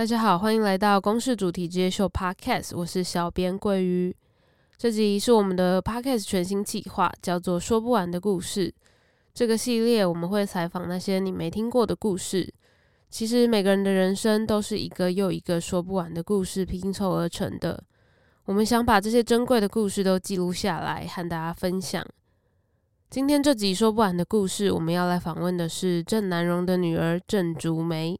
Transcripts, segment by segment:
大家好，欢迎来到公式主题之夜秀 Podcast，我是小编桂鱼。这集是我们的 Podcast 全新企划，叫做《说不完的故事》。这个系列我们会采访那些你没听过的故事。其实每个人的人生都是一个又一个说不完的故事拼凑而成的。我们想把这些珍贵的故事都记录下来，和大家分享。今天这集说不完的故事，我们要来访问的是郑南榕的女儿郑竹梅。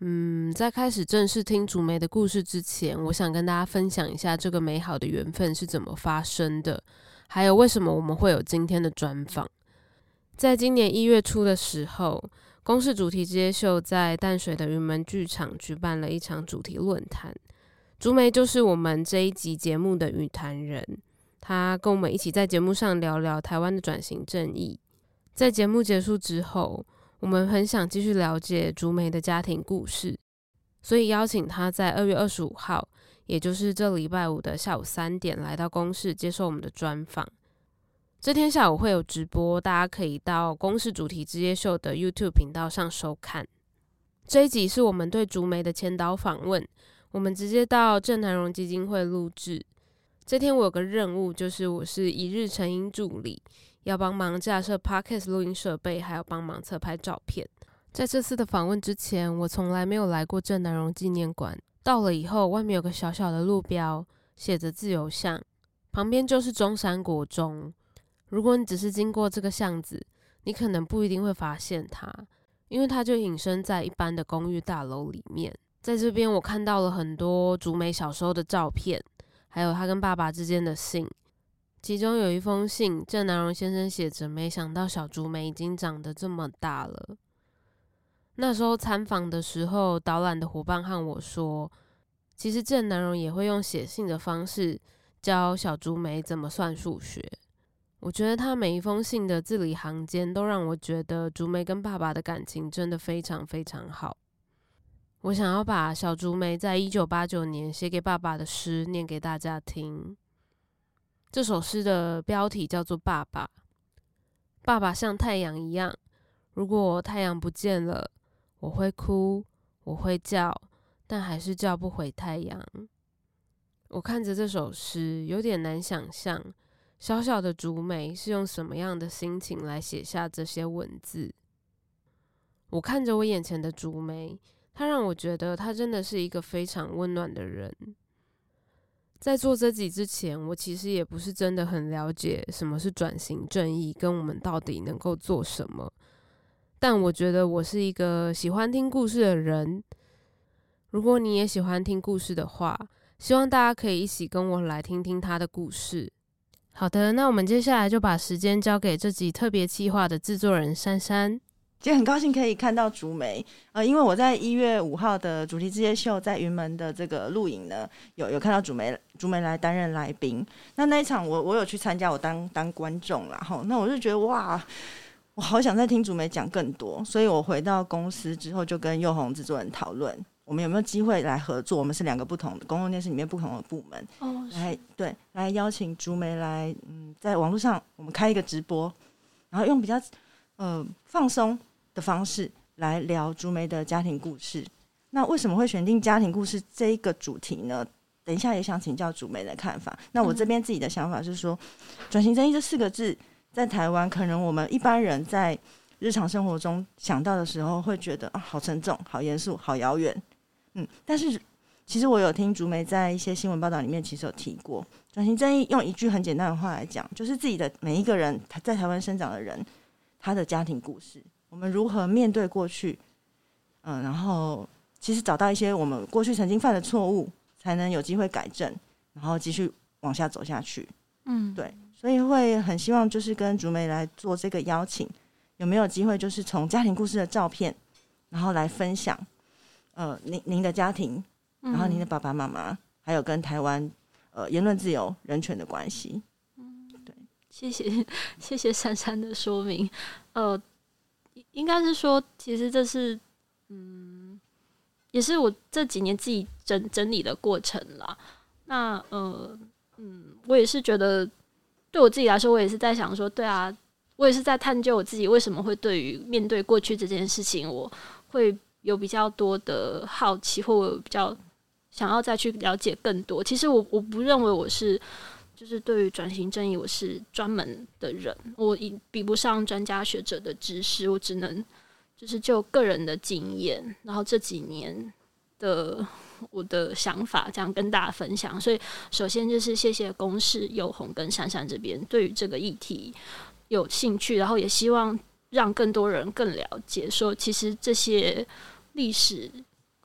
嗯，在开始正式听竹梅的故事之前，我想跟大家分享一下这个美好的缘分是怎么发生的，还有为什么我们会有今天的专访。在今年一月初的时候，公视主题之夜秀在淡水的云门剧场举办了一场主题论坛，竹梅就是我们这一集节目的语谈人，她跟我们一起在节目上聊聊台湾的转型正义。在节目结束之后，我们很想继续了解竹梅的家庭故事，所以邀请她在二月二十五号，也就是这礼拜五的下午三点，来到公视接受我们的专访。这天下午会有直播，大家可以到公视主题之夜秀的 YouTube 频道上收看。这一集是我们对竹梅的前导访问，我们直接到郑南荣基金会录制。这天我有个任务，就是我是一日成音助理。要帮忙架设 Podcast 录音设备，还要帮忙侧拍照片。在这次的访问之前，我从来没有来过郑南榕纪念馆。到了以后，外面有个小小的路标，写着“自由巷”，旁边就是中山国中。如果你只是经过这个巷子，你可能不一定会发现它，因为它就隐身在一般的公寓大楼里面。在这边，我看到了很多竹梅小时候的照片，还有她跟爸爸之间的信。其中有一封信，郑南榕先生写着：“没想到小竹梅已经长得这么大了。”那时候参访的时候，导览的伙伴和我说，其实郑南榕也会用写信的方式教小竹梅怎么算数学。我觉得他每一封信的字里行间都让我觉得竹梅跟爸爸的感情真的非常非常好。我想要把小竹梅在一九八九年写给爸爸的诗念给大家听。这首诗的标题叫做《爸爸》。爸爸像太阳一样，如果太阳不见了，我会哭，我会叫，但还是叫不回太阳。我看着这首诗，有点难想象，小小的竹梅是用什么样的心情来写下这些文字。我看着我眼前的竹梅，她让我觉得他真的是一个非常温暖的人。在做这集之前，我其实也不是真的很了解什么是转型正义，跟我们到底能够做什么。但我觉得我是一个喜欢听故事的人。如果你也喜欢听故事的话，希望大家可以一起跟我来听听他的故事。好的，那我们接下来就把时间交给这集特别企划的制作人珊珊。今天很高兴可以看到竹梅，呃，因为我在一月五号的主题之夜秀在云门的这个录影呢，有有看到竹梅，竹梅来担任来宾。那那一场我我有去参加，我当当观众啦。哈。那我就觉得哇，我好想再听竹梅讲更多，所以我回到公司之后就跟佑宏制作人讨论，我们有没有机会来合作？我们是两个不同的公共电视里面不同的部门，哦，来对来邀请竹梅来，嗯，在网络上我们开一个直播，然后用比较呃放松。的方式来聊竹梅的家庭故事。那为什么会选定家庭故事这一个主题呢？等一下也想请教竹梅的看法。那我这边自己的想法是说，转型正义这四个字在台湾，可能我们一般人在日常生活中想到的时候，会觉得啊，好沉重、好严肃、好遥远。嗯，但是其实我有听竹梅在一些新闻报道里面，其实有提过转型正义。用一句很简单的话来讲，就是自己的每一个人在台湾生长的人，他的家庭故事。我们如何面对过去？嗯，然后其实找到一些我们过去曾经犯的错误，才能有机会改正，然后继续往下走下去。嗯，对，所以会很希望就是跟竹梅来做这个邀请，有没有机会就是从家庭故事的照片，然后来分享，呃，您您的家庭，然后您的爸爸妈妈，还有跟台湾呃言论自由、人权的关系。嗯，对，谢谢谢谢珊珊的说明，呃。应该是说，其实这是，嗯，也是我这几年自己整整理的过程啦。那呃，嗯，我也是觉得，对我自己来说，我也是在想说，对啊，我也是在探究我自己为什么会对于面对过去这件事情，我会有比较多的好奇，或我比较想要再去了解更多。其实我我不认为我是，就是对于转型正义我是专门的人，我比比不上专家学者的知识，我只能就是就个人的经验，然后这几年的我的想法这样跟大家分享。所以首先就是谢谢公视、宥宏跟珊珊这边对于这个议题有兴趣，然后也希望让更多人更了解，说其实这些历史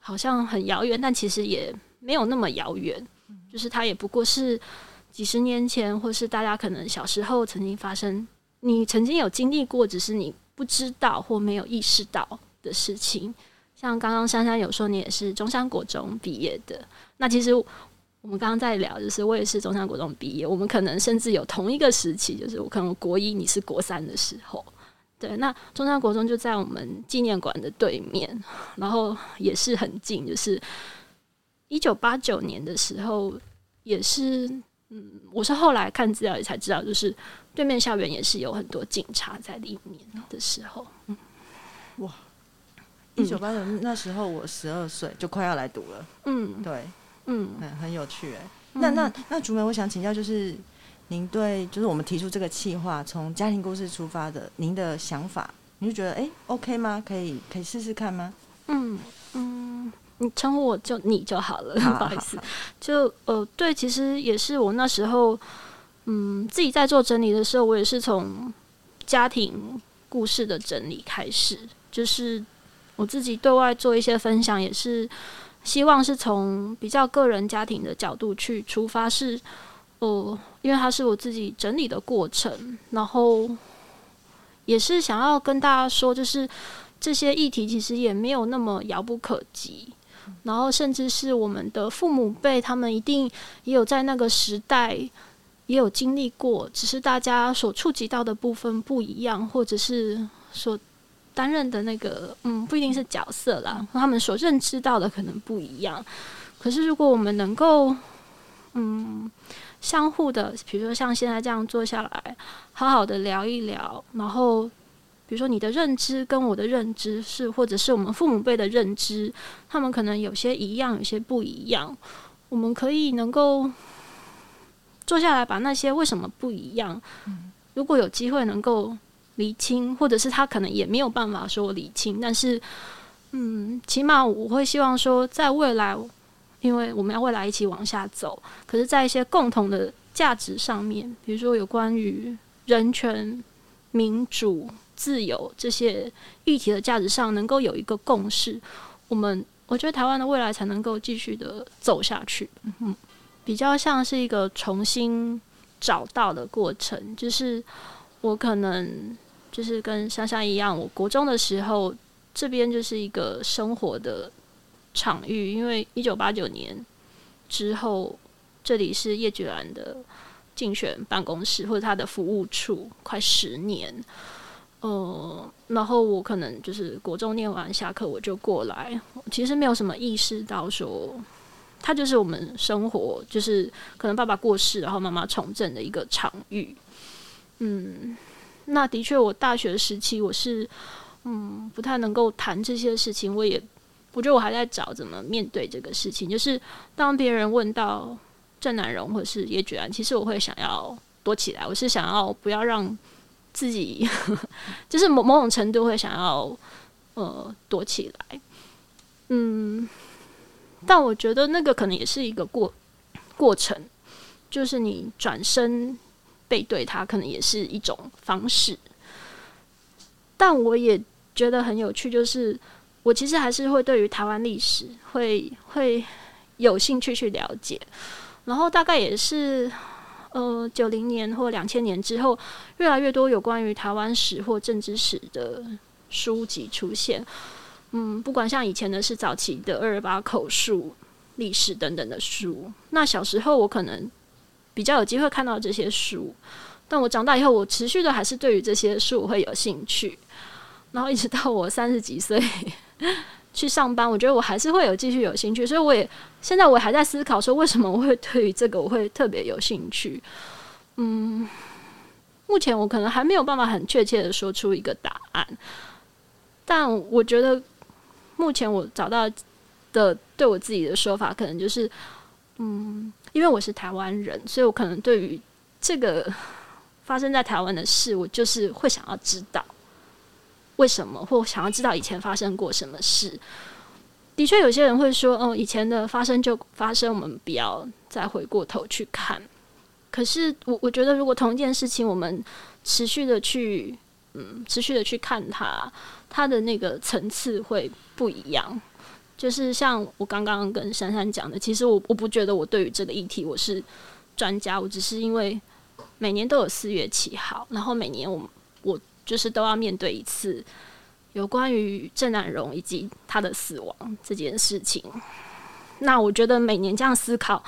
好像很遥远，但其实也没有那么遥远，就是它也不过是。几十年前，或是大家可能小时候曾经发生，你曾经有经历过，只是你不知道或没有意识到的事情。像刚刚珊珊有说，你也是中山国中毕业的。那其实我们刚刚在聊，就是我也是中山国中毕业，我们可能甚至有同一个时期，就是我可能国一，你是国三的时候。对，那中山国中就在我们纪念馆的对面，然后也是很近，就是一九八九年的时候，也是。嗯，我是后来看资料也才知道，就是对面校园也是有很多警察在里面的时候。嗯，哇，一九八九那时候我十二岁，就快要来读了。嗯，对，嗯，很很有趣哎。那那那竹梅，我想请教，就是您对就是我们提出这个计划，从家庭故事出发的，您的想法，您就觉得哎，OK 吗？可以可以试试看吗？嗯嗯。你称呼我就你就好了，好 不好意思。就呃，对，其实也是我那时候，嗯，自己在做整理的时候，我也是从家庭故事的整理开始，就是我自己对外做一些分享，也是希望是从比较个人家庭的角度去出发，是哦、呃，因为它是我自己整理的过程，然后也是想要跟大家说，就是这些议题其实也没有那么遥不可及。然后，甚至是我们的父母辈，他们一定也有在那个时代也有经历过，只是大家所触及到的部分不一样，或者是所担任的那个，嗯，不一定是角色啦，他们所认知到的可能不一样。可是，如果我们能够，嗯，相互的，比如说像现在这样坐下来，好好的聊一聊，然后。比如说，你的认知跟我的认知是，或者是我们父母辈的认知，他们可能有些一样，有些不一样。我们可以能够坐下来，把那些为什么不一样，如果有机会能够理清，或者是他可能也没有办法说理清，但是，嗯，起码我会希望说，在未来，因为我们要未来一起往下走，可是，在一些共同的价值上面，比如说有关于人权、民主。自由这些议题的价值上能够有一个共识，我们我觉得台湾的未来才能够继续的走下去。嗯，比较像是一个重新找到的过程，就是我可能就是跟香香一样，我国中的时候这边就是一个生活的场域，因为一九八九年之后，这里是叶菊兰的竞选办公室或者他的服务处，快十年。呃，然后我可能就是国中念完下课我就过来，其实没有什么意识到说，它就是我们生活，就是可能爸爸过世，然后妈妈从政的一个场域。嗯，那的确，我大学时期我是嗯不太能够谈这些事情，我也我觉得我还在找怎么面对这个事情。就是当别人问到郑南榕或是叶菊兰，其实我会想要躲起来，我是想要不要让。自己 就是某某种程度会想要呃躲起来，嗯，但我觉得那个可能也是一个过过程，就是你转身背对他，可能也是一种方式。但我也觉得很有趣，就是我其实还是会对于台湾历史会会有兴趣去了解，然后大概也是。呃，九零年或两千年之后，越来越多有关于台湾史或政治史的书籍出现。嗯，不管像以前的是早期的二二八口述历史等等的书。那小时候我可能比较有机会看到这些书，但我长大以后，我持续的还是对于这些书会有兴趣。然后一直到我三十几岁。去上班，我觉得我还是会有继续有兴趣，所以我也现在我还在思考说，为什么我会对于这个我会特别有兴趣。嗯，目前我可能还没有办法很确切的说出一个答案，但我觉得目前我找到的对我自己的说法，可能就是，嗯，因为我是台湾人，所以我可能对于这个发生在台湾的事，我就是会想要知道为什么，或想要知道以前发生过什么事。的确，有些人会说，哦，以前的发生就发生，我们不要再回过头去看。可是，我我觉得，如果同一件事情，我们持续的去，嗯，持续的去看它，它的那个层次会不一样。就是像我刚刚跟珊珊讲的，其实我我不觉得我对于这个议题我是专家，我只是因为每年都有四月七号，然后每年我我就是都要面对一次。有关于郑南榕以及他的死亡这件事情，那我觉得每年这样思考，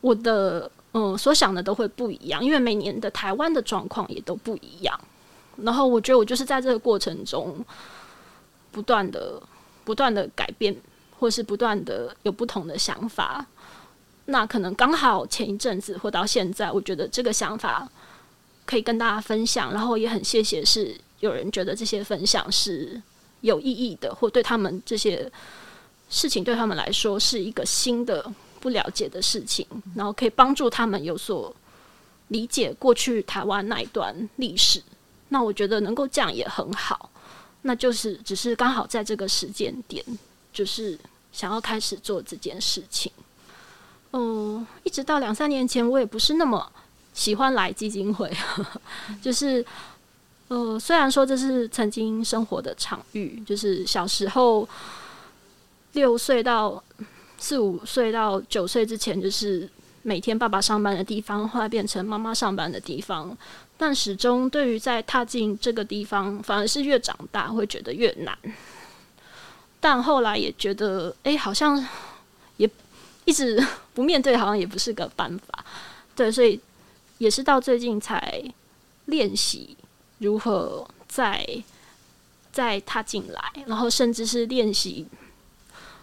我的嗯所想的都会不一样，因为每年的台湾的状况也都不一样。然后我觉得我就是在这个过程中，不断的、不断的改变，或是不断的有不同的想法。那可能刚好前一阵子或到现在，我觉得这个想法可以跟大家分享，然后也很谢谢是。有人觉得这些分享是有意义的，或对他们这些事情对他们来说是一个新的不了解的事情，然后可以帮助他们有所理解过去台湾那一段历史。那我觉得能够这样也很好，那就是只是刚好在这个时间点，就是想要开始做这件事情。嗯，一直到两三年前，我也不是那么喜欢来基金会，就是。呃，虽然说这是曾经生活的场域，就是小时候六岁到四五岁到九岁之前，就是每天爸爸上班的地方，后来变成妈妈上班的地方。但始终对于在踏进这个地方，反而是越长大会觉得越难。但后来也觉得，哎，好像也一直 不面对，好像也不是个办法。对，所以也是到最近才练习。如何再再踏进来，然后甚至是练习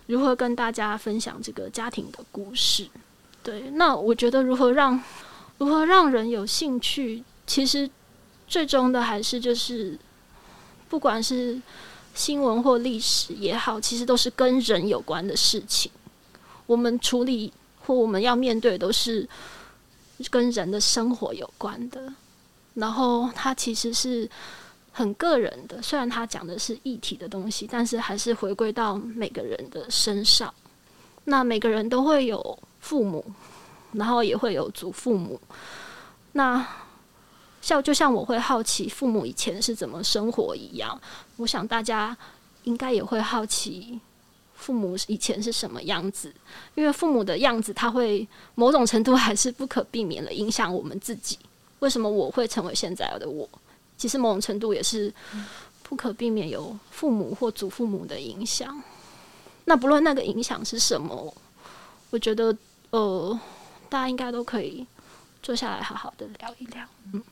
如何跟大家分享这个家庭的故事。对，那我觉得如何让如何让人有兴趣，其实最终的还是就是，不管是新闻或历史也好，其实都是跟人有关的事情。我们处理或我们要面对，都是跟人的生活有关的。然后他其实是很个人的，虽然他讲的是议题的东西，但是还是回归到每个人的身上。那每个人都会有父母，然后也会有祖父母。那像就像我会好奇父母以前是怎么生活一样，我想大家应该也会好奇父母以前是什么样子，因为父母的样子，他会某种程度还是不可避免的影响我们自己。为什么我会成为现在的我？其实某种程度也是不可避免有父母或祖父母的影响。那不论那个影响是什么，我觉得呃，大家应该都可以坐下来好好的聊一聊。嗯，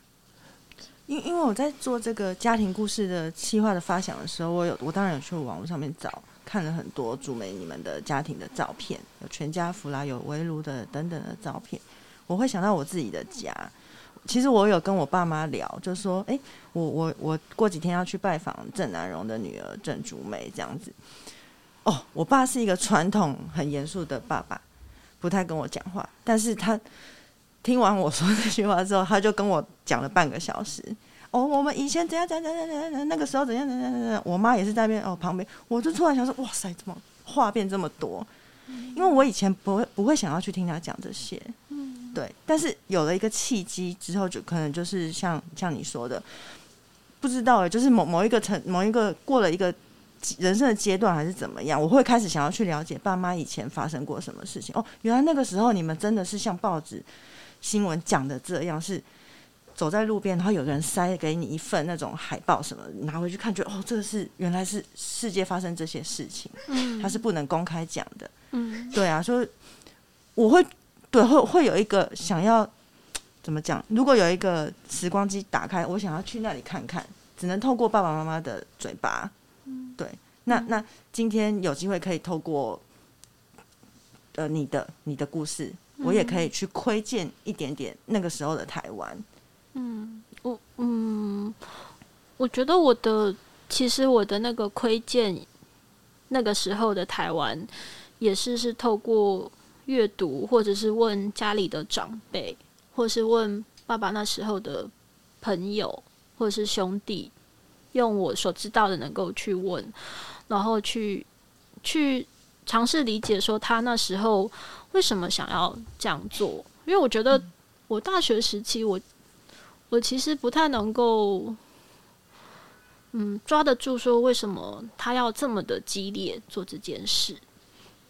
因因为我在做这个家庭故事的企划的发想的时候，我有我当然有去网络上面找，看了很多主媒你们的家庭的照片，有全家福啦，有围炉的等等的照片，我会想到我自己的家。其实我有跟我爸妈聊，就说：“哎，我我我过几天要去拜访郑南榕的女儿郑竹梅，这样子。”哦，我爸是一个传统很严肃的爸爸，不太跟我讲话。但是他听完我说这句话之后，他就跟我讲了半个小时。哦，我们以前怎样怎样怎样怎样，那个时候怎样怎样怎样。我妈也是在那边哦旁边，我就突然想说：“哇塞，怎么话变这么多？”因为我以前不会不会想要去听他讲这些。对，但是有了一个契机之后，就可能就是像像你说的，不知道哎，就是某某一个层某一个过了一个人生的阶段，还是怎么样，我会开始想要去了解爸妈以前发生过什么事情。哦，原来那个时候你们真的是像报纸新闻讲的这样，是走在路边，然后有个人塞给你一份那种海报什么，拿回去看，觉得哦，这个是原来是世界发生这些事情，嗯，它是不能公开讲的，嗯，对啊，所以我会。对，会会有一个想要怎么讲？如果有一个时光机打开，我想要去那里看看，只能透过爸爸妈妈的嘴巴。对，那那今天有机会可以透过呃你的你的故事，我也可以去窥见一点点那个时候的台湾。嗯，我嗯，我觉得我的其实我的那个窥见那个时候的台湾，也是是透过阅读，或者是问家里的长辈，或是问爸爸那时候的朋友，或者是兄弟，用我所知道的能够去问，然后去去尝试理解说他那时候为什么想要这样做，因为我觉得我大学时期我我其实不太能够。嗯，抓得住说为什么他要这么的激烈做这件事？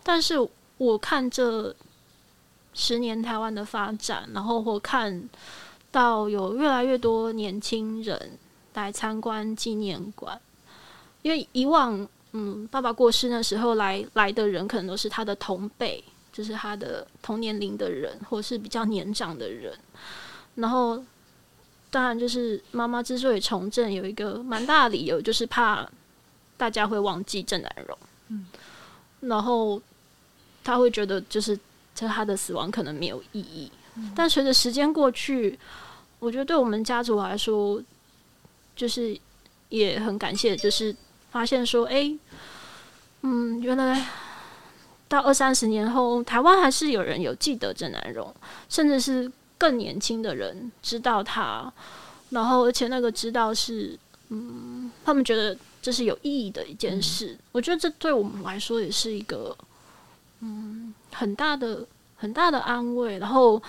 但是我看这十年台湾的发展，然后我看到有越来越多年轻人来参观纪念馆，因为以往嗯，爸爸过世那时候来来的人可能都是他的同辈，就是他的同年龄的人，或是比较年长的人，然后。当然，就是妈妈之所以从政，有一个蛮大的理由，就是怕大家会忘记郑南榕。嗯，然后他会觉得，就是这他的死亡可能没有意义。嗯，但随着时间过去，我觉得对我们家族来说，就是也很感谢，就是发现说，哎，嗯，原来到二三十年后，台湾还是有人有记得郑南榕，甚至是。更年轻的人知道他，然后而且那个知道是，嗯，他们觉得这是有意义的一件事。嗯、我觉得这对我们来说也是一个，嗯，很大的很大的安慰，然后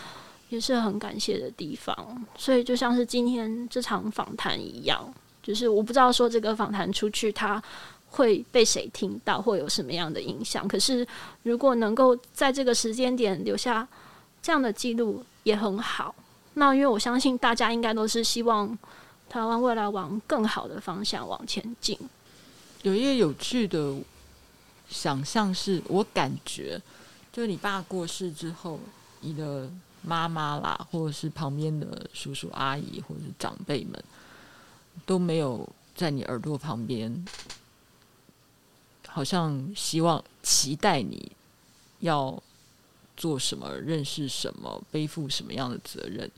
也是很感谢的地方。所以就像是今天这场访谈一样，就是我不知道说这个访谈出去他会被谁听到，会有什么样的影响。可是如果能够在这个时间点留下这样的记录。也很好。那因为我相信大家应该都是希望台湾未来往更好的方向往前进。有一个有趣的想象是，我感觉就是你爸过世之后，你的妈妈啦，或者是旁边的叔叔阿姨或者是长辈们，都没有在你耳朵旁边，好像希望期待你要。做什么，认识什么，背负什么样的责任，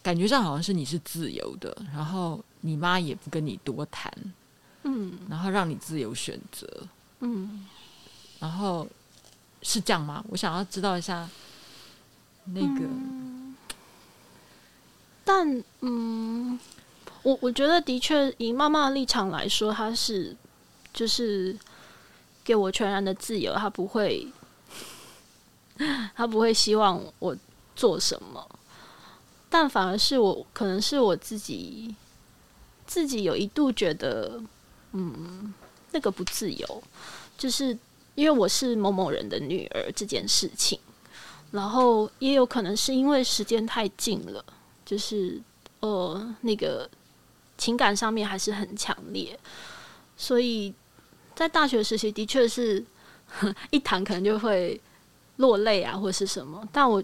感觉上好像是你是自由的，然后你妈也不跟你多谈，嗯，然后让你自由选择，嗯，然后是这样吗？我想要知道一下那个，嗯，但嗯，我我觉得的确以妈妈的立场来说，她是就是给我全然的自由，她不会。他不会希望我做什么，但反而是我，可能是我自己，自己有一度觉得，嗯，那个不自由，就是因为我是某某人的女儿这件事情，然后也有可能是因为时间太近了，就是呃，那个情感上面还是很强烈，所以在大学时期的确是 一谈可能就会。落泪啊，或是什么？但我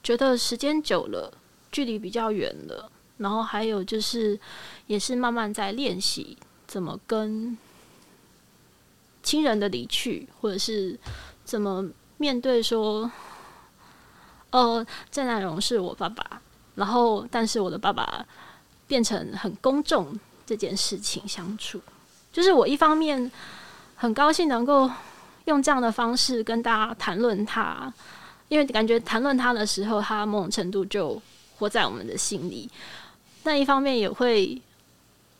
觉得时间久了，距离比较远了。然后还有就是，也是慢慢在练习怎么跟亲人的离去，或者是怎么面对说，呃，郑南荣是我爸爸，然后但是我的爸爸变成很公众这件事情相处，就是我一方面很高兴能够。用这样的方式跟大家谈论他，因为感觉谈论他的时候，他某种程度就活在我们的心里。但一方面也会，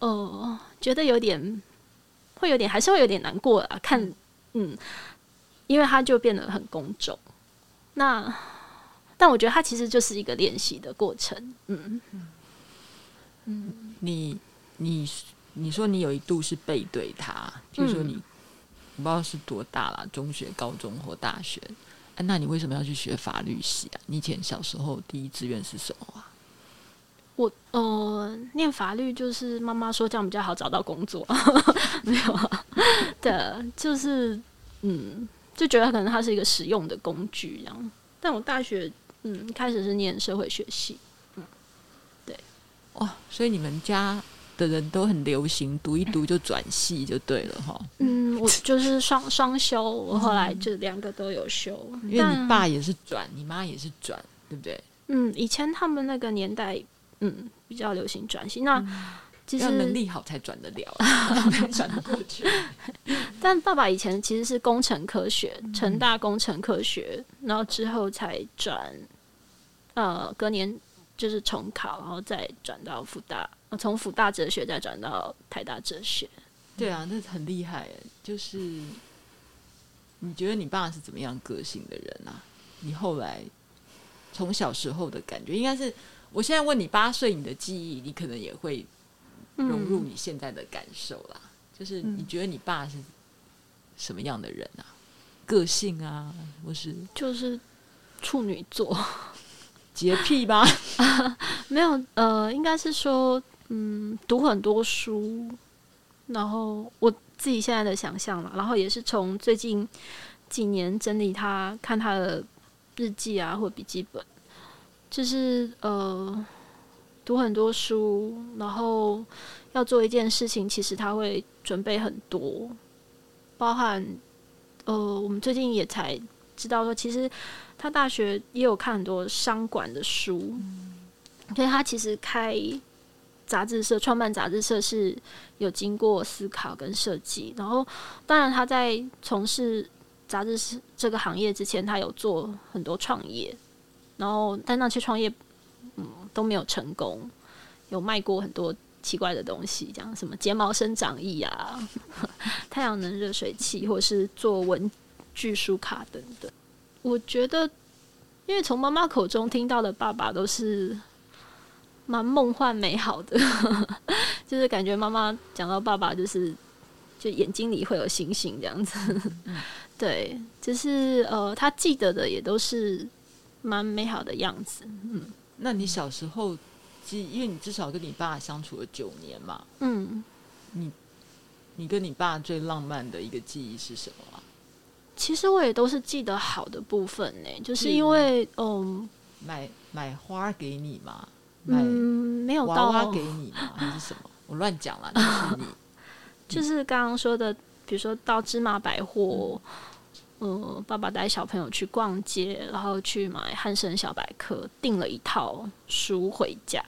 呃，觉得有点，会有点，还是会有点难过啊。看，嗯，因为他就变得很公众。那，但我觉得他其实就是一个练习的过程。嗯嗯，你你你说你有一度是背对他，就是说你。嗯我不知道是多大了，中学、高中或大学。哎、啊，那你为什么要去学法律系啊？你以前小时候第一志愿是什么啊？我呃，念法律就是妈妈说这样比较好找到工作，没有啊？对，就是嗯，就觉得可能它是一个实用的工具这样。但我大学嗯，开始是念社会学系，嗯，对，哇，所以你们家。的人都很流行，读一读就转系就对了哈。嗯，我 就是双双修，我后来就两个都有修。因为你爸也是转，你妈也是转，对不对？嗯，以前他们那个年代，嗯，比较流行转系。那其实要能力好才转得了，才转得过去。但爸爸以前其实是工程科学，成大工程科学，然后之后才转，呃，隔年就是重考，然后再转到复大，从复大哲学再转到台大哲学。对啊，那很厉害。就是你觉得你爸是怎么样个性的人啊？你后来从小时候的感觉，应该是我现在问你八岁你的记忆，你可能也会融入你现在的感受啦。嗯、就是你觉得你爸是什么样的人啊？个性啊，或是就是处女座，洁癖吧？没有，呃，应该是说，嗯，读很多书。然后我自己现在的想象嘛，然后也是从最近几年整理他看他的日记啊或笔记本，就是呃读很多书，然后要做一件事情，其实他会准备很多，包含呃我们最近也才知道说，其实他大学也有看很多商管的书，所以他其实开。杂志社创办杂志社是有经过思考跟设计，然后当然他在从事杂志社这个行业之前，他有做很多创业，然后但那些创业嗯都没有成功，有卖过很多奇怪的东西，像什么睫毛生长液啊、太阳能热水器，或是做文具书卡等等。我觉得，因为从妈妈口中听到的爸爸都是。蛮梦幻美好的，就是感觉妈妈讲到爸爸，就是就眼睛里会有星星这样子。对，就是呃，他记得的也都是蛮美好的样子。嗯，那你小时候记，因为你至少跟你爸相处了九年嘛。嗯，你你跟你爸最浪漫的一个记忆是什么啊？其实我也都是记得好的部分呢，就是因为嗯、呃，买买花给你嘛。嗯，没有到娃娃给你嘛？还是什么？我乱讲了。就是你，就是刚刚说的，比如说到芝麻百货，嗯、呃，爸爸带小朋友去逛街，然后去买汉森小百科，订了一套书回家，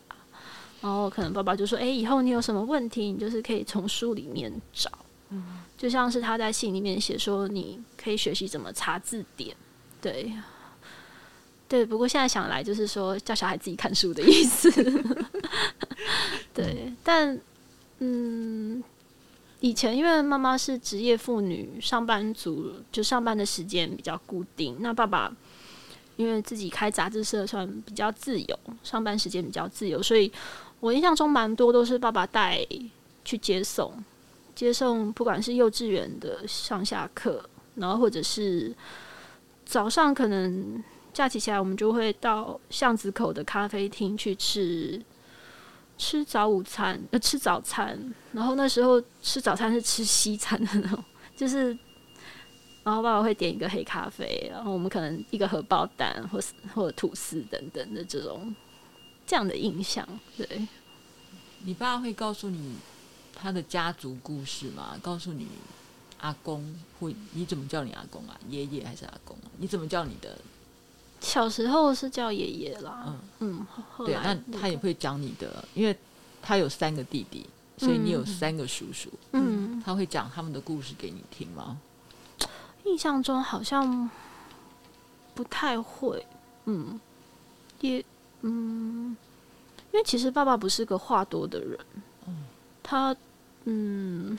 然后可能爸爸就说：“哎、欸，以后你有什么问题，你就是可以从书里面找。”嗯，就像是他在信里面写说：“你可以学习怎么查字典。”对。对，不过现在想来，就是说叫小孩自己看书的意思。对，但嗯，以前因为妈妈是职业妇女，上班族，就上班的时间比较固定。那爸爸因为自己开杂志社，算比较自由，上班时间比较自由，所以我印象中蛮多都是爸爸带去接送，接送不管是幼稚园的上下课，然后或者是早上可能。假期起来，我们就会到巷子口的咖啡厅去吃吃早午餐，呃，吃早餐。然后那时候吃早餐是吃西餐的那种，就是，然后爸爸会点一个黑咖啡，然后我们可能一个荷包蛋，或是或者吐司等等的这种这样的印象。对，你爸会告诉你他的家族故事嘛？告诉你阿公会，你怎么叫你阿公啊？爷爷还是阿公啊？你怎么叫你的？小时候是叫爷爷啦，嗯。嗯，对啊，那他也会讲你的，因为他有三个弟弟，所以你有三个叔叔，嗯，他会讲他们的故事给你听吗？印象中好像不太会，嗯，也嗯，因为其实爸爸不是个话多的人，他嗯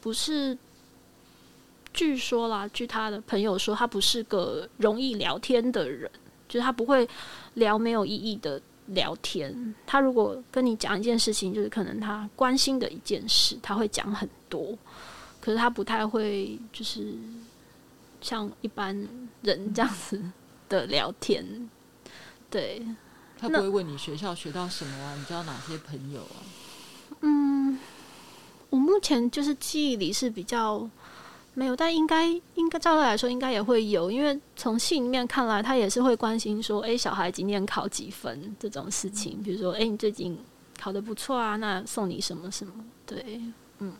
不是。据说啦，据他的朋友说，他不是个容易聊天的人，就是他不会聊没有意义的聊天。他如果跟你讲一件事情，就是可能他关心的一件事，他会讲很多。可是他不太会，就是像一般人这样子的聊天。对，他不会问你学校学到什么啊？你交哪些朋友啊？嗯，我目前就是记忆里是比较。没有，但应该应该照理来说应该也会有，因为从信里面看来，他也是会关心说，哎，小孩今天考几分这种事情，比如说，哎，你最近考得不错啊，那送你什么什么？对，嗯。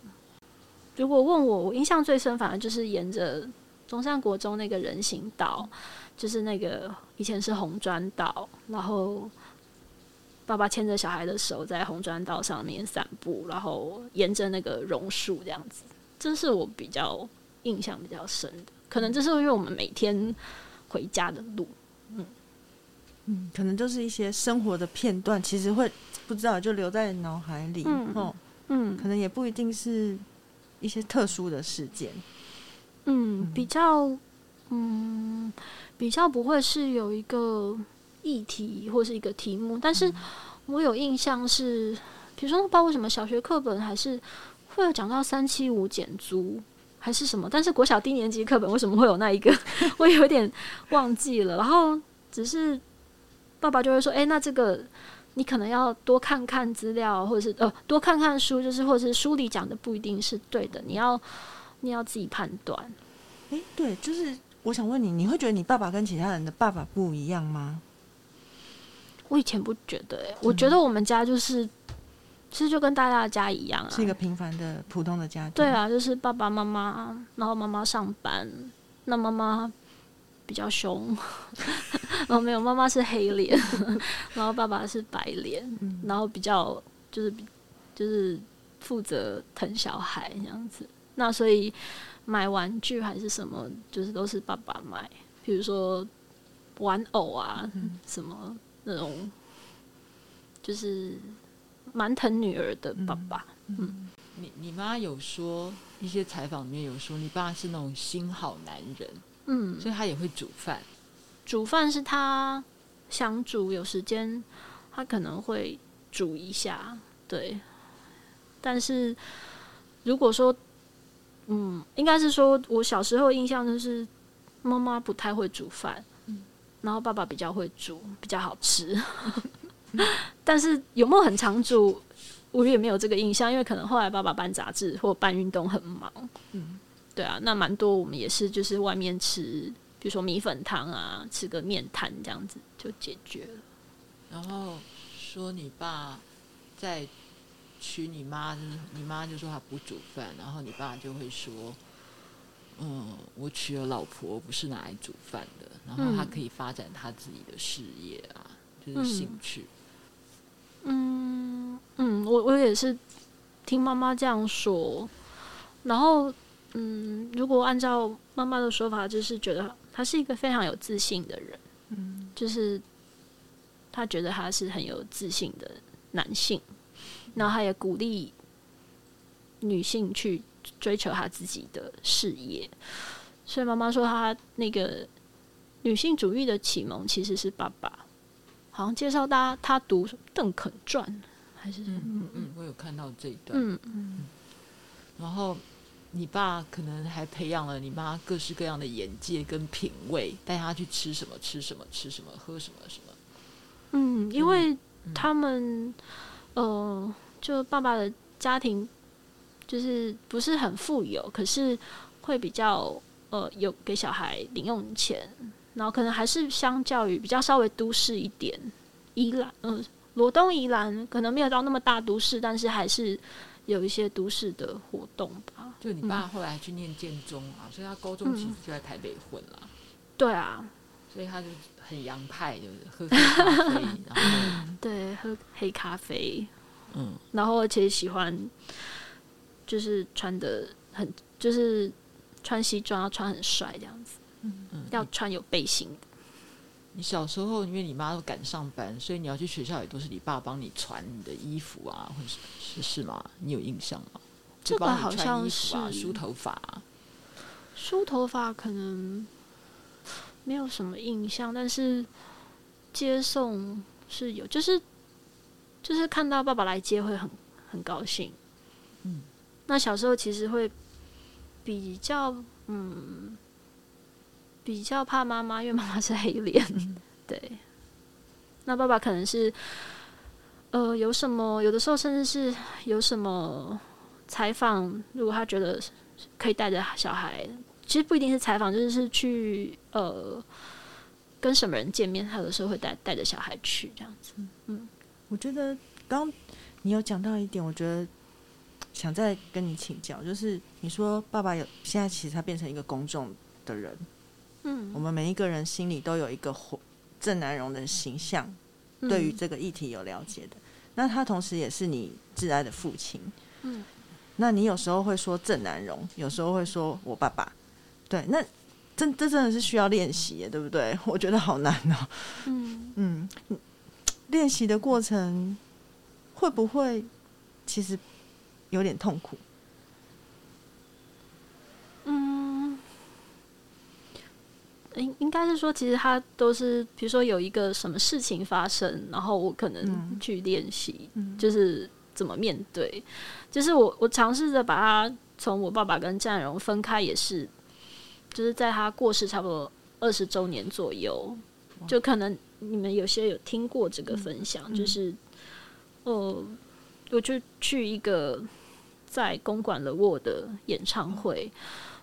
如果问我，我印象最深，反而就是沿着中山国中那个人行道，就是那个以前是红砖道，然后爸爸牵着小孩的手在红砖道上面散步，然后沿着那个榕树这样子，这是我比较印象比较深的。可能这是因为我们每天回家的路，嗯嗯，可能就是一些生活的片段，其实会不知道就留在脑海里，嗯哦，嗯，可能也不一定是一些特殊的事件，嗯，比较，嗯，比较不会是有一个。议题或是一个题目，但是我有印象是，比如说，不知道为什么小学课本还是会有讲到三七五减租还是什么，但是国小低年级课本为什么会有那一个，我有点忘记了。然后只是爸爸就会说：“哎、欸，那这个你可能要多看看资料，或者是呃多看看书，就是或者是书里讲的不一定是对的，你要你要自己判断。”哎，对，就是我想问你，你会觉得你爸爸跟其他人的爸爸不一样吗？我以前不觉得、欸，哎，我觉得我们家就是，其实就跟大家的家一样啊，是一个平凡的普通的家庭。对啊，就是爸爸妈妈，然后妈妈上班，那妈妈比较凶，然后没有妈妈是黑脸，然后爸爸是白脸，嗯、然后比较就是就是负责疼小孩这样子。那所以买玩具还是什么，就是都是爸爸买，比如说玩偶啊、嗯、什么。那种就是蛮疼女儿的爸爸。嗯，嗯，你你妈有说一些采访里面有说，你爸是那种心好男人。嗯，所以他也会煮饭。煮饭是他想煮，有时间他可能会煮一下。对，但是如果说，嗯，应该是说我小时候印象就是妈妈不太会煮饭。然后爸爸比较会煮，比较好吃。但是有没有很常煮，我也没有这个印象，因为可能后来爸爸办杂志或办运动很忙。嗯，对啊，那蛮多我们也是就是外面吃，比如说米粉汤啊，吃个面摊这样子就解决了。然后说你爸在娶你妈，你妈就说他不煮饭，然后你爸就会说。嗯，我娶了老婆不是拿来煮饭的，然后他可以发展他自己的事业啊，嗯、就是兴趣。嗯嗯，我我也是听妈妈这样说，然后嗯，如果按照妈妈的说法，就是觉得他是一个非常有自信的人，嗯，就是他觉得他是很有自信的男性，然后他也鼓励女性去。追求他自己的事业，所以妈妈说，他那个女性主义的启蒙其实是爸爸，好像介绍大家他读《邓肯传》，还是嗯嗯嗯，我有看到这一段，嗯嗯，然后你爸可能还培养了你妈各式各样的眼界跟品味，带她去吃什么吃什么吃什么喝什么什么，嗯，因为他们、嗯、呃，就爸爸的家庭。就是不是很富有，可是会比较呃有给小孩零用钱，然后可能还是相较于比较稍微都市一点，宜兰嗯罗东宜兰可能没有到那么大都市，但是还是有一些都市的活动吧。就你爸后来去念建中啊，嗯、所以他高中其实就在台北混了。对啊，所以他就很洋派，就是喝咖啡，然后对喝黑咖啡，嗯，然后而且喜欢。就是穿的很，就是穿西装要穿很帅这样子，嗯，要穿有背心的。你小时候因为你妈都赶上班，所以你要去学校也都是你爸帮你传你的衣服啊，或者是是吗？你有印象吗？这个好像是梳头发啊，梳头发可能没有什么印象，但是接送是有，就是就是看到爸爸来接会很很高兴，嗯。那小时候其实会比较嗯，比较怕妈妈，因为妈妈是黑脸。对，那爸爸可能是呃有什么，有的时候甚至是有什么采访，如果他觉得可以带着小孩，其实不一定是采访，就是是去呃跟什么人见面，他有的时候会带带着小孩去这样子。嗯，我觉得刚你有讲到一点，我觉得。想再跟你请教，就是你说爸爸有现在其实他变成一个公众的人，嗯，我们每一个人心里都有一个正南榕的形象，对于这个议题有了解的。嗯、那他同时也是你挚爱的父亲。嗯，那你有时候会说郑南榕，有时候会说我爸爸。对，那这这真的是需要练习，对不对？我觉得好难哦。嗯嗯，练习的过程会不会其实有点痛苦？应应该是说，其实他都是，比如说有一个什么事情发生，然后我可能去练习，嗯、就是怎么面对。就是我我尝试着把他从我爸爸跟战荣分开，也是，就是在他过世差不多二十周年左右，就可能你们有些有听过这个分享，嗯、就是，呃，我就去一个在公馆的沃的演唱会，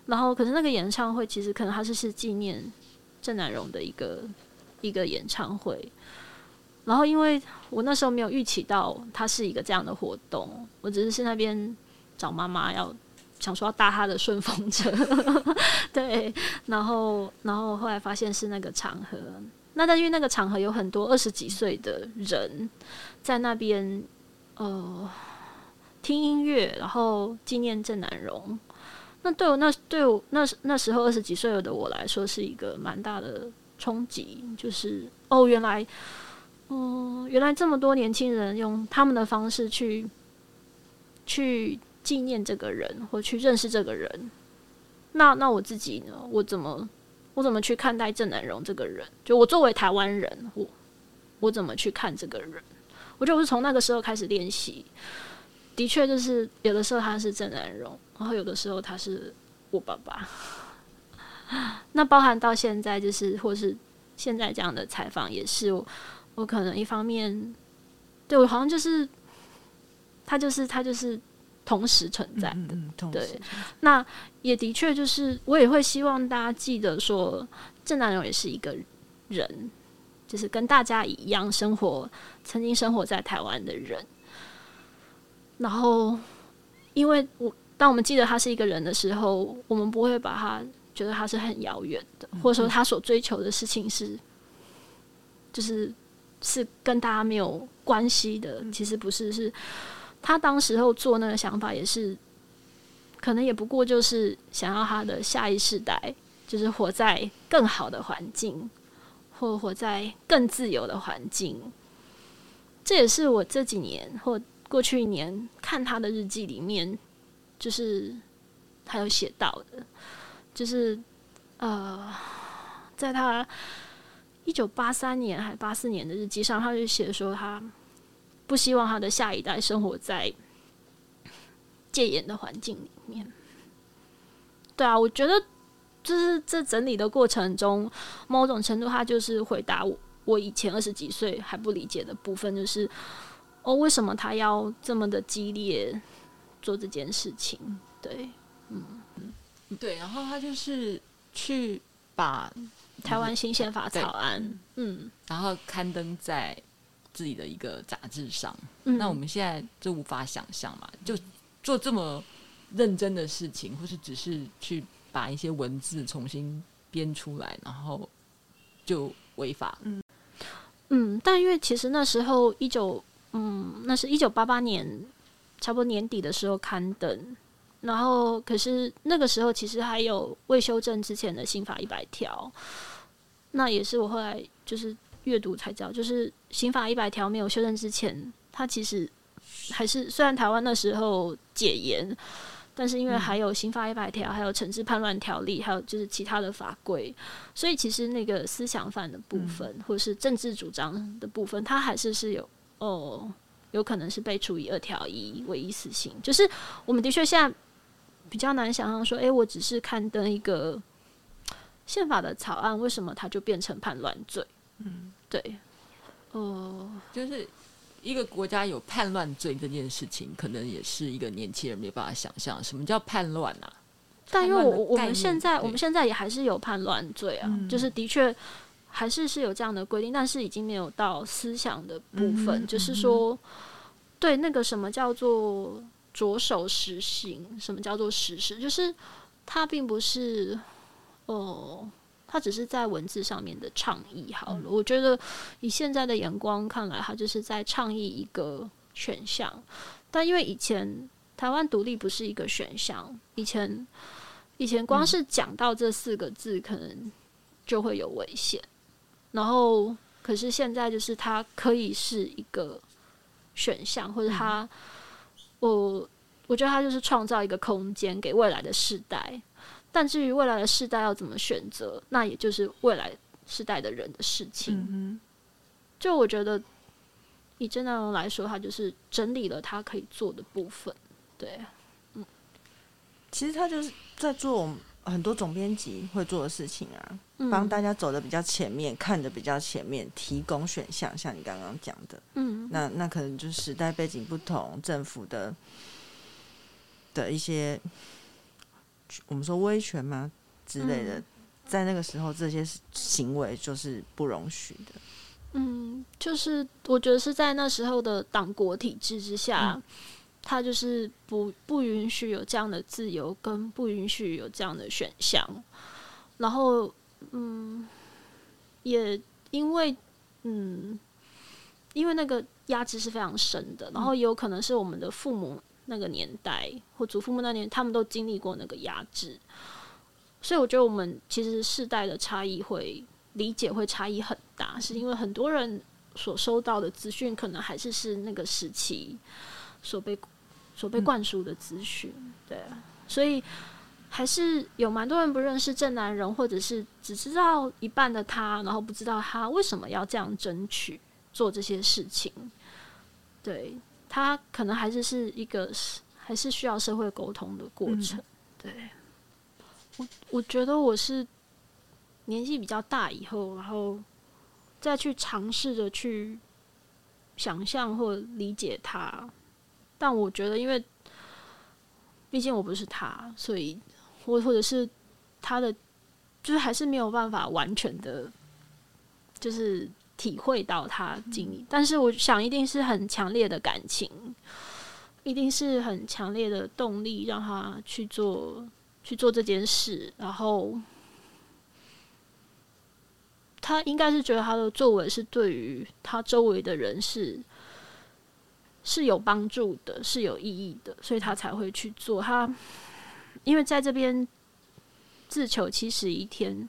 然后可是那个演唱会其实可能他是是纪念。郑南榕的一个一个演唱会，然后因为我那时候没有预期到它是一个这样的活动，我只是去那边找妈妈，要想说要搭她的顺风车，对，然后然后后来发现是那个场合，那但因为那个场合有很多二十几岁的人在那边呃听音乐，然后纪念郑南榕。那对我那对我那那时候二十几岁的我来说是一个蛮大的冲击，就是哦，原来，嗯，原来这么多年轻人用他们的方式去去纪念这个人，或去认识这个人。那那我自己呢？我怎么我怎么去看待郑南榕这个人？就我作为台湾人，我我怎么去看这个人？我就是从那个时候开始练习。的确，就是有的时候他是郑南榕，然后有的时候他是我爸爸。那包含到现在，就是或是现在这样的采访，也是我，我可能一方面对我好像就是他就是他就是同时存在的。嗯嗯、对，那也的确就是我也会希望大家记得说，郑南榕也是一个人，就是跟大家一样生活，曾经生活在台湾的人。然后，因为我当我们记得他是一个人的时候，我们不会把他觉得他是很遥远的，或者说他所追求的事情是，就是是跟大家没有关系的。其实不是，是他当时候做那个想法也是，可能也不过就是想要他的下一世代，就是活在更好的环境，或活在更自由的环境。这也是我这几年或。过去一年看他的日记里面，就是他有写到的，就是呃，在他一九八三年还八四年的日记上，他就写说他不希望他的下一代生活在戒严的环境里面。对啊，我觉得就是这整理的过程中，某种程度他就是回答我我以前二十几岁还不理解的部分，就是。哦，为什么他要这么的激烈做这件事情？对，嗯，对，然后他就是去把台湾新宪法草案，嗯，嗯，然后刊登在自己的一个杂志上。嗯，那我们现在就无法想象嘛，就做这么认真的事情，或是只是去把一些文字重新编出来，然后就违法。嗯，嗯，但因为其实那时候一九。嗯，那是一九八八年，差不多年底的时候刊登，然后可是那个时候其实还有未修正之前的刑法一百条，那也是我后来就是阅读才知道，就是刑法一百条没有修正之前，它其实还是虽然台湾那时候解严，但是因为还有刑法一百条，还有惩治叛乱条例，还有就是其他的法规，所以其实那个思想犯的部分，或者是政治主张的部分，它还是是有。哦，有可能是被处以二条一唯一死刑，就是我们的确现在比较难想象说，哎、欸，我只是刊登一个宪法的草案，为什么它就变成叛乱罪？嗯，对，哦、呃，就是一个国家有叛乱罪这件事情，可能也是一个年轻人没办法想象什么叫叛乱啊。但因为我我们现在我们现在也还是有叛乱罪啊，嗯、就是的确。还是是有这样的规定，但是已经没有到思想的部分。嗯、就是说，对那个什么叫做着手实行，什么叫做实施，就是它并不是哦，它只是在文字上面的倡议好了。嗯、我觉得以现在的眼光看来，它就是在倡议一个选项。但因为以前台湾独立不是一个选项，以前以前光是讲到这四个字，可能就会有危险。嗯、然后，可是现在就是它可以是一个选项，或者它，嗯、我我觉得它就是创造一个空间给未来的世代。但至于未来的世代要怎么选择，那也就是未来世代的人的事情。嗯、就我觉得，以郑南榕来说，他就是整理了他可以做的部分。对，嗯，其实他就是在做很多总编辑会做的事情啊，帮、嗯、大家走的比较前面，看的比较前面，提供选项。像你刚刚讲的，嗯，那那可能就是时代背景不同，政府的的一些。我们说威权吗之类的，在那个时候，这些行为就是不容许的。嗯，就是我觉得是在那时候的党国体制之下，他就是不不允许有这样的自由，跟不允许有这样的选项。然后，嗯，也因为，嗯，因为那个压制是非常深的，然后也有可能是我们的父母。那个年代或祖父母那年，他们都经历过那个压制，所以我觉得我们其实世代的差异会理解会差异很大，是因为很多人所收到的资讯可能还是是那个时期所被所被灌输的资讯，对，所以还是有蛮多人不认识郑南人，或者是只知道一半的他，然后不知道他为什么要这样争取做这些事情，对。他可能还是是一个，还是需要社会沟通的过程。嗯、对，我我觉得我是年纪比较大以后，然后再去尝试着去想象或理解他。但我觉得，因为毕竟我不是他，所以或或者是他的，就是还是没有办法完全的，就是。体会到他经历，但是我想一定是很强烈的感情，一定是很强烈的动力让他去做去做这件事。然后他应该是觉得他的作为是对于他周围的人是是有帮助的，是有意义的，所以他才会去做。他因为在这边自求七十一天。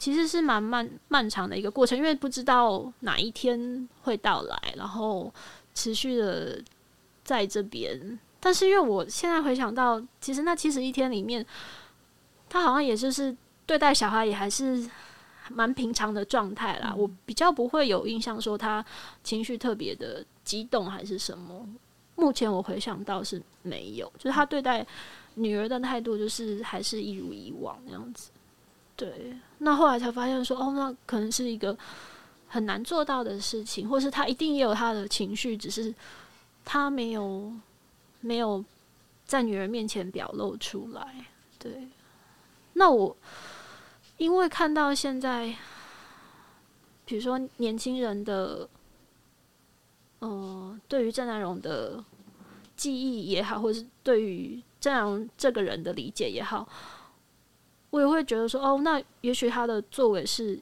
其实是蛮漫漫长的一个过程，因为不知道哪一天会到来，然后持续的在这边。但是因为我现在回想到，其实那七十一天里面，他好像也就是对待小孩也还是蛮平常的状态啦。我比较不会有印象说他情绪特别的激动还是什么。目前我回想到是没有，就是他对待女儿的态度就是还是一如以往那样子。对，那后来才发现说，哦，那可能是一个很难做到的事情，或是他一定也有他的情绪，只是他没有没有在女儿面前表露出来。对，那我因为看到现在，比如说年轻人的，呃，对于郑南榕的记忆也好，或是对于郑南榕这个人的理解也好。我也会觉得说，哦，那也许他的作为是，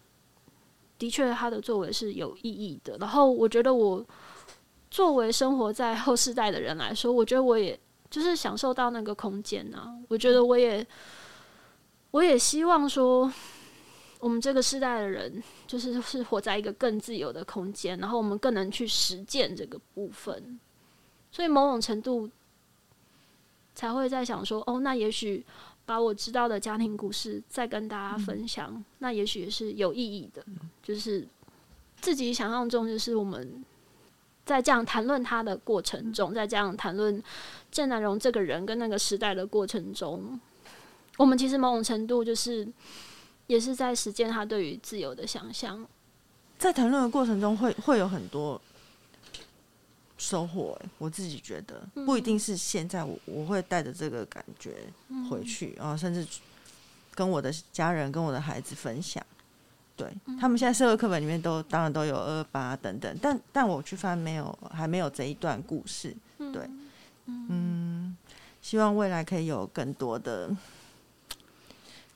的确他的作为是有意义的。然后我觉得我作为生活在后世代的人来说，我觉得我也就是享受到那个空间啊。我觉得我也，我也希望说，我们这个时代的人，就是是活在一个更自由的空间，然后我们更能去实践这个部分。所以某种程度才会在想说，哦，那也许。把我知道的家庭故事再跟大家分享，嗯、那也许也是有意义的。就是自己想象中，就是我们在这样谈论他的过程中，在这样谈论郑南荣这个人跟那个时代的过程中，我们其实某种程度就是也是在实践他对于自由的想象。在谈论的过程中会，会会有很多。收获，我自己觉得不一定是现在，我我会带着这个感觉回去，然后甚至跟我的家人、跟我的孩子分享。对，他们现在社会课本里面都当然都有二二八等等，但但我去翻没有，还没有这一段故事。对，嗯，希望未来可以有更多的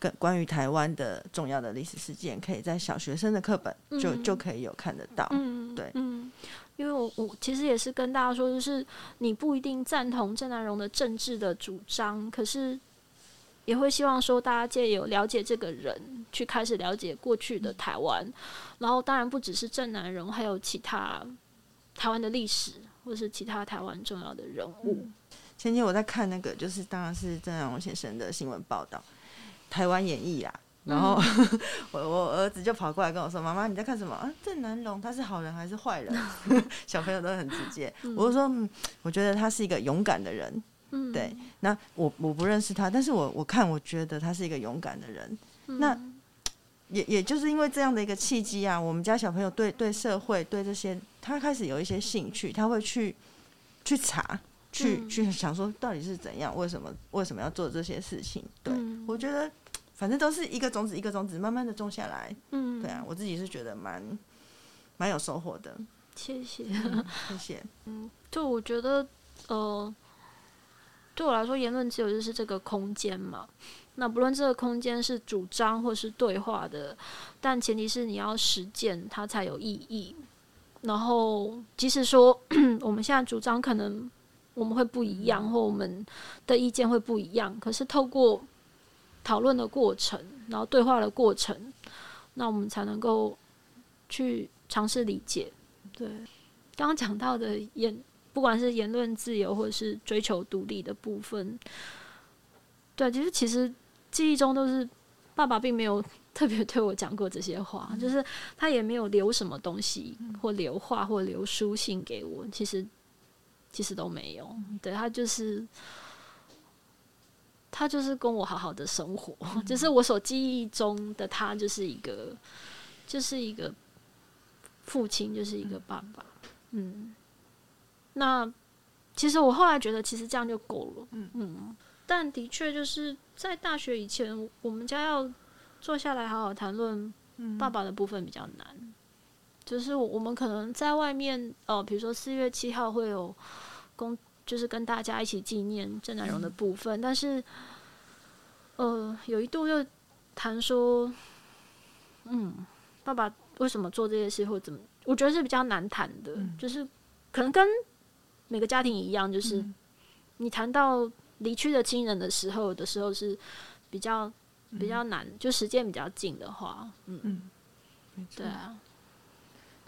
跟关于台湾的重要的历史事件，可以在小学生的课本就、嗯、就可以有看得到。嗯，对，嗯，因为我我其实也是跟大家说，就是你不一定赞同郑南荣的政治的主张，可是也会希望说大家借由了解这个人，去开始了解过去的台湾，嗯、然后当然不只是郑南荣，还有其他台湾的历史，或是其他台湾重要的人物。嗯前天我在看那个，就是当然是郑南榕先生的新闻报道，《台湾演义》啦。然后、嗯、我我儿子就跑过来跟我说：“妈妈，你在看什么啊？郑南龙他是好人还是坏人？” 小朋友都很直接。嗯、我就说、嗯：“我觉得他是一个勇敢的人。嗯”对。那我我不认识他，但是我我看我觉得他是一个勇敢的人。嗯、那也也就是因为这样的一个契机啊，我们家小朋友对对社会对这些，他开始有一些兴趣，他会去去查。去、嗯、去想说到底是怎样，为什么为什么要做这些事情？对、嗯、我觉得，反正都是一个种子一个种子，慢慢的种下来。嗯，对啊，我自己是觉得蛮蛮有收获的。谢谢，嗯、谢谢。嗯，就我觉得，呃，对我来说，言论自由就是这个空间嘛。那不论这个空间是主张或是对话的，但前提是你要实践，它才有意义。然后，即使说 我们现在主张可能。我们会不一样，或我们的意见会不一样。可是透过讨论的过程，然后对话的过程，那我们才能够去尝试理解。对，刚刚讲到的言，不管是言论自由，或者是追求独立的部分，对，其实其实记忆中都是爸爸并没有特别对我讲过这些话，就是他也没有留什么东西，或留话，或留书信给我。其实。其实都没有，对，他就是，他就是跟我好好的生活，嗯、就是我所记忆中的他，就是一个，就是一个父亲，就是一个爸爸，嗯。那其实我后来觉得，其实这样就够了，嗯嗯。但的确就是在大学以前，我们家要坐下来好好谈论爸爸的部分比较难。就是我们可能在外面，呃，比如说四月七号会有公，就是跟大家一起纪念郑南榕的部分。嗯、但是，呃，有一度又谈说，嗯，爸爸为什么做这些事，或怎么？我觉得是比较难谈的。嗯、就是可能跟每个家庭一样，就是你谈到离去的亲人的时候的时候是比较比较难，嗯、就时间比较近的话，嗯嗯，对啊。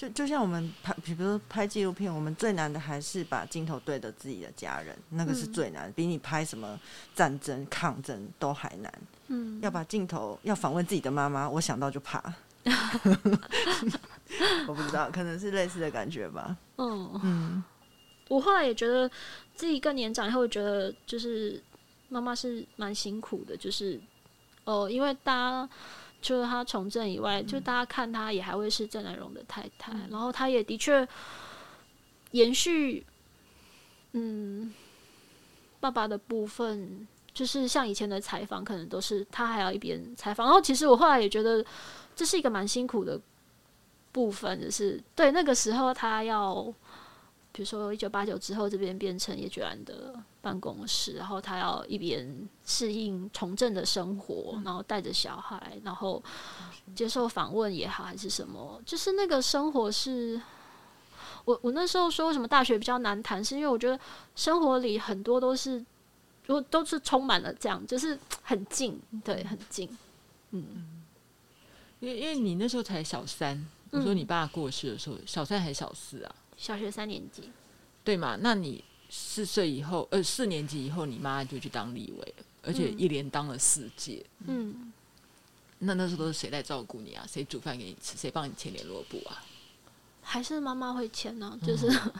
就就像我们拍，比如说拍纪录片，我们最难的还是把镜头对着自己的家人，那个是最难，嗯、比你拍什么战争、抗争都还难。嗯，要把镜头要访问自己的妈妈，我想到就怕。我不知道，可能是类似的感觉吧。嗯嗯，我后来也觉得自己更年长以后，觉得就是妈妈是蛮辛苦的，就是哦、呃，因为大家。除了他从政以外，就大家看他也还会是郑南荣的太太，嗯、然后他也的确延续，嗯，爸爸的部分，就是像以前的采访，可能都是他还要一边采访。然后其实我后来也觉得这是一个蛮辛苦的部分，就是对那个时候他要。比如说，一九八九之后，这边变成叶菊兰的办公室，然后他要一边适应从政的生活，然后带着小孩，然后接受访问也好，还是什么，就是那个生活是，我我那时候说为什么大学比较难谈，是因为我觉得生活里很多都是，如果都是充满了这样，就是很近，对，很近，嗯，因为因为你那时候才小三，你说你爸过世的时候，小三还是小四啊？小学三年级，对嘛？那你四岁以后，呃，四年级以后，你妈就去当立委，而且一连当了四届。嗯，那那时候都是谁来照顾你啊？谁煮饭给你吃？谁帮你签联络簿啊？还是妈妈会签呢？就是，嗯、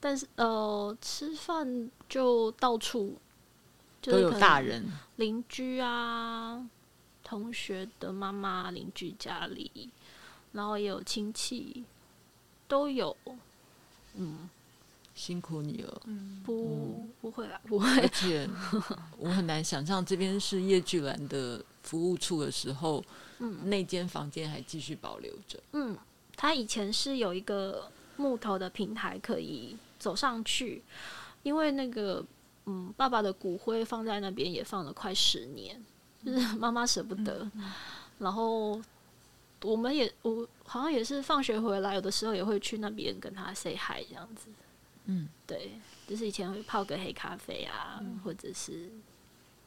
但是呃，吃饭就到处就都有大人，邻居啊，同学的妈妈，邻居家里，然后也有亲戚，都有。嗯，辛苦你了。嗯，不，不会啦，不会。而 且我很难想象这边是叶菊兰的服务处的时候，嗯，那间房间还继续保留着。嗯，他以前是有一个木头的平台可以走上去，因为那个嗯，爸爸的骨灰放在那边也放了快十年。就是妈妈舍不得，然后我们也我好像也是放学回来，有的时候也会去那边跟他 say hi 这样子。嗯，对，就是以前会泡个黑咖啡啊，嗯、或者是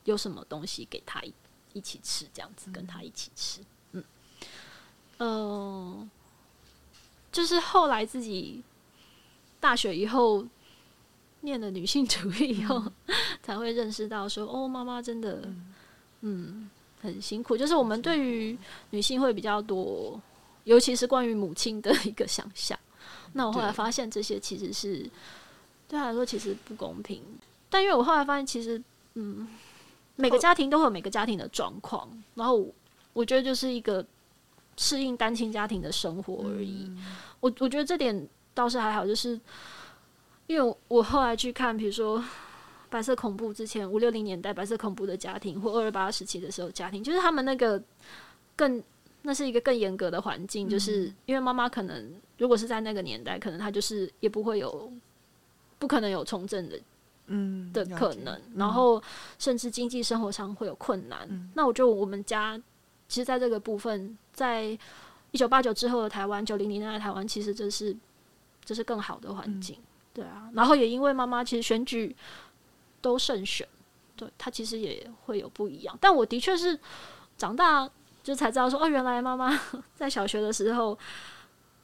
有什么东西给他一一起吃，这样子跟他一起吃。嗯，嗯、呃，就是后来自己大学以后念了女性主义以后，嗯、才会认识到说，哦，妈妈真的。嗯嗯，很辛苦。就是我们对于女性会比较多，尤其是关于母亲的一个想象。那我后来发现，这些其实是对他来说其实不公平。但因为我后来发现，其实嗯，每个家庭都会有每个家庭的状况。然后我觉得就是一个适应单亲家庭的生活而已。我我觉得这点倒是还好，就是因为我后来去看，比如说。白色恐怖之前五六零年代白色恐怖的家庭，或二二八时期的时候家庭，就是他们那个更那是一个更严格的环境，嗯、就是因为妈妈可能如果是在那个年代，可能她就是也不会有不可能有从政的嗯的可能，嗯、然后甚至经济生活上会有困难。嗯、那我觉得我们家其实在这个部分，在一九八九之后的台湾，九零年代的台湾，其实这是这是更好的环境，嗯、对啊。然后也因为妈妈其实选举。都慎选，对，他其实也会有不一样。但我的确是长大就才知道说，哦，原来妈妈 在小学的时候，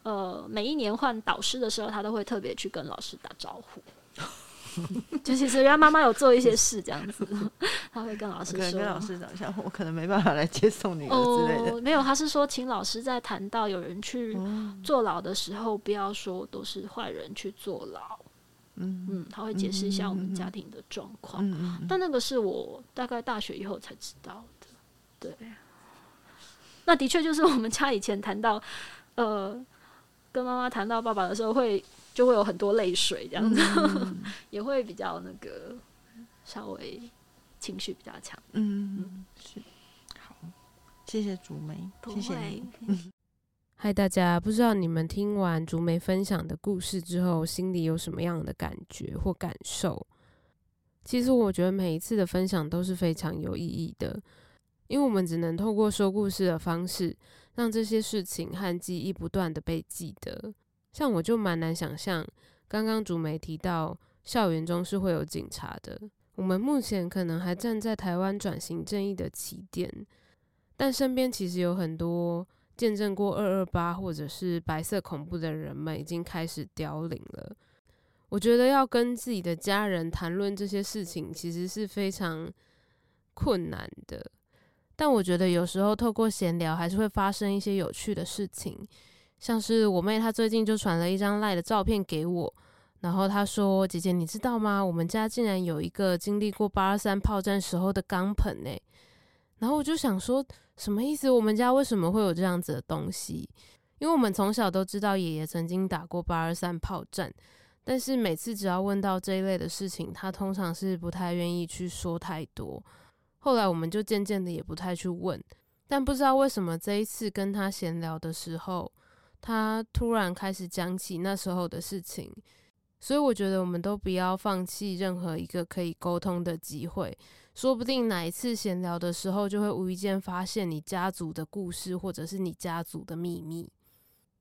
呃，每一年换导师的时候，他都会特别去跟老师打招呼。就其实原来妈妈有做一些事这样子，他会跟老师说，跟老师讲一下，我可能没办法来接送你之类的。哦，没有，他是说请老师在谈到有人去坐牢的时候，不要说都是坏人去坐牢。嗯嗯，他会解释一下我们家庭的状况，但那个是我大概大学以后才知道的。对，那的确就是我们家以前谈到，呃，跟妈妈谈到爸爸的时候会，会就会有很多泪水这样子，嗯、也会比较那个稍微情绪比较强。嗯嗯，是。好，谢谢竹梅，谢谢你。嗨，大家，不知道你们听完竹梅分享的故事之后，心里有什么样的感觉或感受？其实我觉得每一次的分享都是非常有意义的，因为我们只能透过说故事的方式，让这些事情和记忆不断的被记得。像我就蛮难想象，刚刚竹梅提到校园中是会有警察的，我们目前可能还站在台湾转型正义的起点，但身边其实有很多。见证过二二八或者是白色恐怖的人们已经开始凋零了。我觉得要跟自己的家人谈论这些事情，其实是非常困难的。但我觉得有时候透过闲聊，还是会发生一些有趣的事情。像是我妹她最近就传了一张赖的照片给我，然后她说：“姐姐，你知道吗？我们家竟然有一个经历过八二三炮战时候的钢盆呢。”然后我就想说。什么意思？我们家为什么会有这样子的东西？因为我们从小都知道爷爷曾经打过八二三炮战，但是每次只要问到这一类的事情，他通常是不太愿意去说太多。后来我们就渐渐的也不太去问，但不知道为什么这一次跟他闲聊的时候，他突然开始讲起那时候的事情。所以我觉得我们都不要放弃任何一个可以沟通的机会。说不定哪一次闲聊的时候，就会无意间发现你家族的故事，或者是你家族的秘密。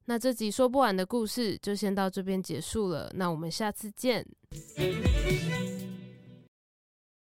那这集说不完的故事就先到这边结束了，那我们下次见。